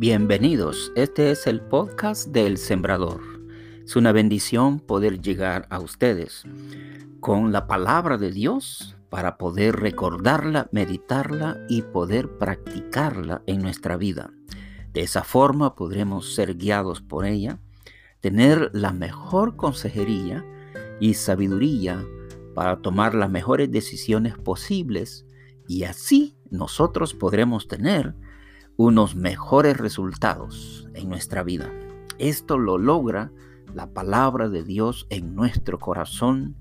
Bienvenidos, este es el podcast del Sembrador. Es una bendición poder llegar a ustedes con la palabra de Dios para poder recordarla, meditarla y poder practicarla en nuestra vida. De esa forma podremos ser guiados por ella, tener la mejor consejería y sabiduría para tomar las mejores decisiones posibles y así nosotros podremos tener unos mejores resultados en nuestra vida. Esto lo logra la palabra de Dios en nuestro corazón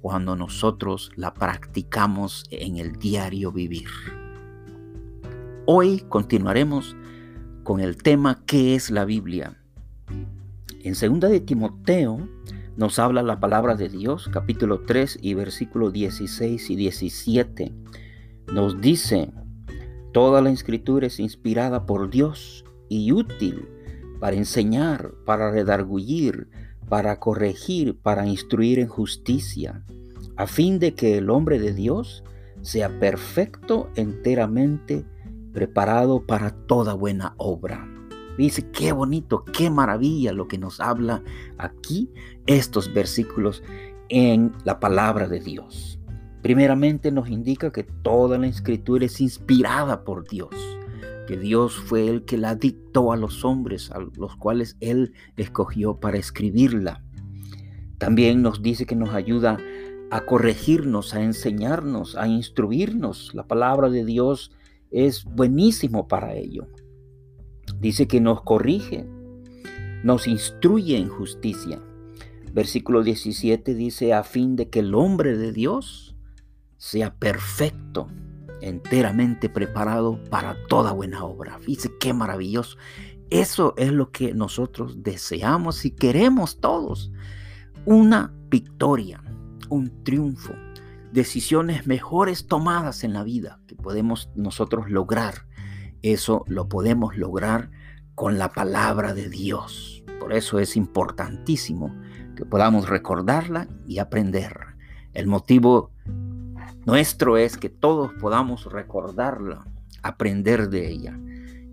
cuando nosotros la practicamos en el diario vivir. Hoy continuaremos con el tema ¿qué es la Biblia? En 2 de Timoteo nos habla la palabra de Dios, capítulo 3 y versículo 16 y 17. Nos dice, toda la escritura es inspirada por Dios y útil para enseñar, para redargullir, para corregir, para instruir en justicia, a fin de que el hombre de Dios sea perfecto enteramente preparado para toda buena obra. Dice, qué bonito, qué maravilla lo que nos habla aquí estos versículos en la palabra de Dios. Primeramente nos indica que toda la escritura es inspirada por Dios que Dios fue el que la dictó a los hombres, a los cuales Él escogió para escribirla. También nos dice que nos ayuda a corregirnos, a enseñarnos, a instruirnos. La palabra de Dios es buenísimo para ello. Dice que nos corrige, nos instruye en justicia. Versículo 17 dice, a fin de que el hombre de Dios sea perfecto, enteramente preparado para toda buena obra. Fíjese qué maravilloso. Eso es lo que nosotros deseamos y queremos todos. Una victoria, un triunfo, decisiones mejores tomadas en la vida que podemos nosotros lograr. Eso lo podemos lograr con la palabra de Dios. Por eso es importantísimo que podamos recordarla y aprender. El motivo nuestro es que todos podamos recordarla, aprender de ella,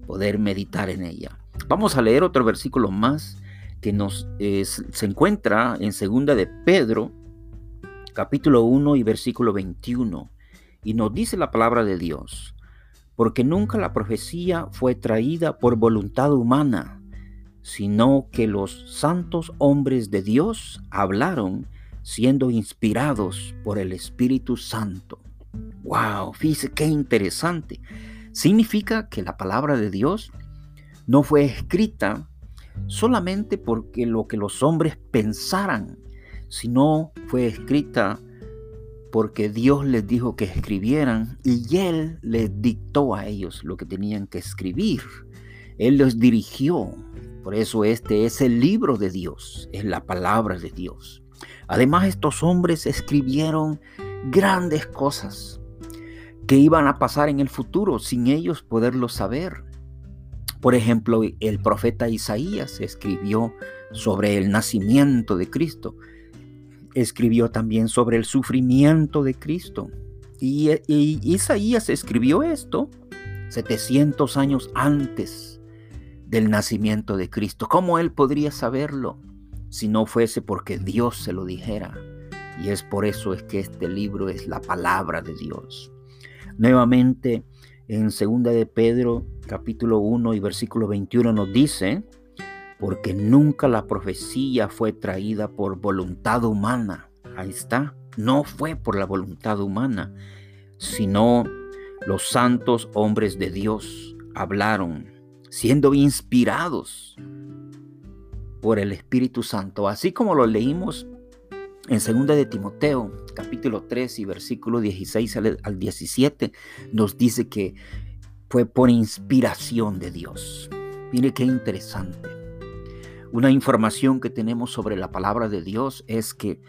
poder meditar en ella. Vamos a leer otro versículo más que nos se encuentra en segunda de Pedro, capítulo 1 y versículo 21, y nos dice la palabra de Dios, porque nunca la profecía fue traída por voluntad humana, sino que los santos hombres de Dios hablaron siendo inspirados por el Espíritu Santo. ¡Wow! Fíjese qué interesante. Significa que la palabra de Dios no fue escrita solamente porque lo que los hombres pensaran, sino fue escrita porque Dios les dijo que escribieran y Él les dictó a ellos lo que tenían que escribir. Él los dirigió. Por eso este es el libro de Dios, es la palabra de Dios. Además, estos hombres escribieron grandes cosas que iban a pasar en el futuro sin ellos poderlo saber. Por ejemplo, el profeta Isaías escribió sobre el nacimiento de Cristo. Escribió también sobre el sufrimiento de Cristo. Y, Isaías escribió esto 700 años antes del nacimiento de Cristo. ¿Cómo él podría saberlo? Si no fuese porque Dios se lo dijera. Y es por eso es que este libro es la palabra de Dios. Nuevamente, en 2 de Pedro, capítulo 1 y versículo 21 nos dice, porque nunca la profecía fue traída por voluntad humana. Ahí está, no fue por la voluntad humana, sino los santos hombres de Dios hablaron, siendo inspirados por el Espíritu Santo, así como lo leímos en 2 de Timoteo, capítulo 3 y versículo 16 al 17, nos dice que fue por inspiración de Dios. Mire qué interesante. Una información que tenemos sobre la palabra de Dios es que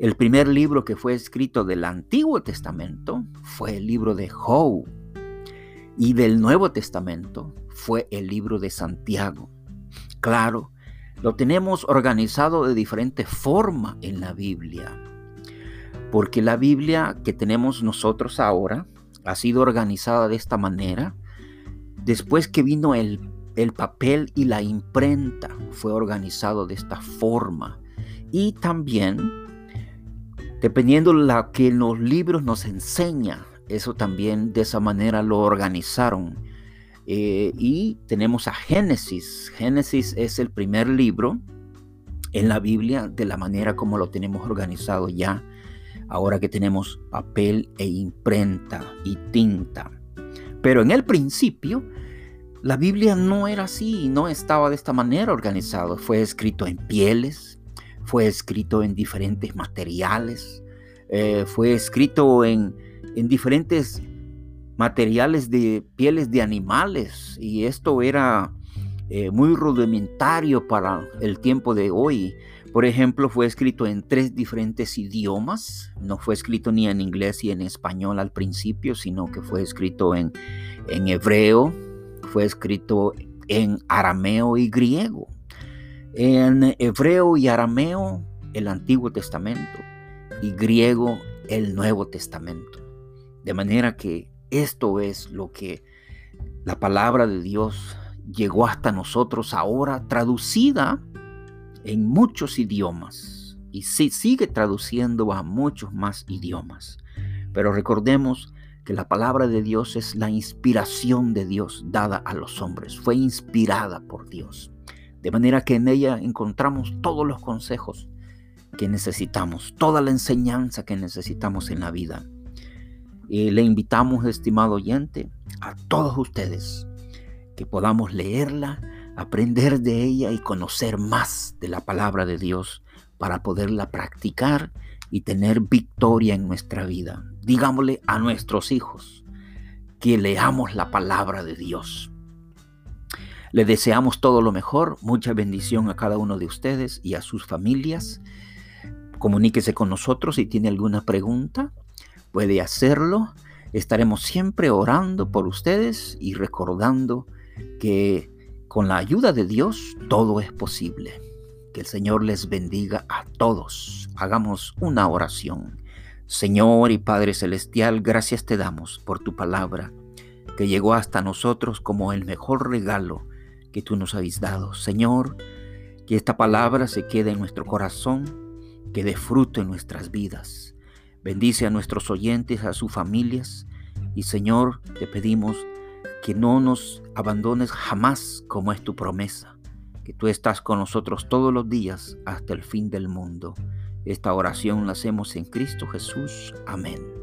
el primer libro que fue escrito del Antiguo Testamento fue el libro de Job y del Nuevo Testamento fue el libro de Santiago. Claro, lo tenemos organizado de diferente forma en la Biblia. Porque la Biblia que tenemos nosotros ahora ha sido organizada de esta manera después que vino el el papel y la imprenta fue organizado de esta forma. Y también, dependiendo de lo que los libros nos enseña, eso también de esa manera lo organizaron. Eh, y tenemos a Génesis. Génesis es el primer libro en la Biblia de la manera como lo tenemos organizado ya, ahora que tenemos papel e imprenta y tinta. Pero en el principio, la Biblia no era así, no estaba de esta manera organizado. Fue escrito en pieles, fue escrito en diferentes materiales, eh, fue escrito en, en diferentes materiales de pieles de animales y esto era eh, muy rudimentario para el tiempo de hoy. Por ejemplo, fue escrito en tres diferentes idiomas. No fue escrito ni en inglés y en español al principio, sino que fue escrito en, en hebreo, fue escrito en arameo y griego. En hebreo y arameo, el Antiguo Testamento, y griego, el Nuevo Testamento. De manera que esto es lo que la palabra de Dios llegó hasta nosotros ahora traducida en muchos idiomas y sigue traduciendo a muchos más idiomas. Pero recordemos que la palabra de Dios es la inspiración de Dios dada a los hombres, fue inspirada por Dios. De manera que en ella encontramos todos los consejos que necesitamos, toda la enseñanza que necesitamos en la vida. Le invitamos, estimado oyente, a todos ustedes que podamos leerla, aprender de ella y conocer más de la palabra de Dios para poderla practicar y tener victoria en nuestra vida. Digámosle a nuestros hijos que leamos la palabra de Dios. Le deseamos todo lo mejor, mucha bendición a cada uno de ustedes y a sus familias. Comuníquese con nosotros si tiene alguna pregunta, puede hacerlo. Estaremos siempre orando por ustedes y recordando que con la ayuda de Dios todo es posible. Que el Señor les bendiga a todos. Hagamos una oración. Señor y Padre Celestial, gracias te damos por tu palabra que llegó hasta nosotros como el mejor regalo que tú nos habéis dado. Señor, que esta palabra se quede en nuestro corazón, que dé fruto en nuestras vidas. Bendice a nuestros oyentes, a sus familias y Señor, te pedimos que no nos abandones jamás como es tu promesa, que tú estás con nosotros todos los días hasta el fin del mundo. Esta oración la hacemos en Cristo Jesús. Amén.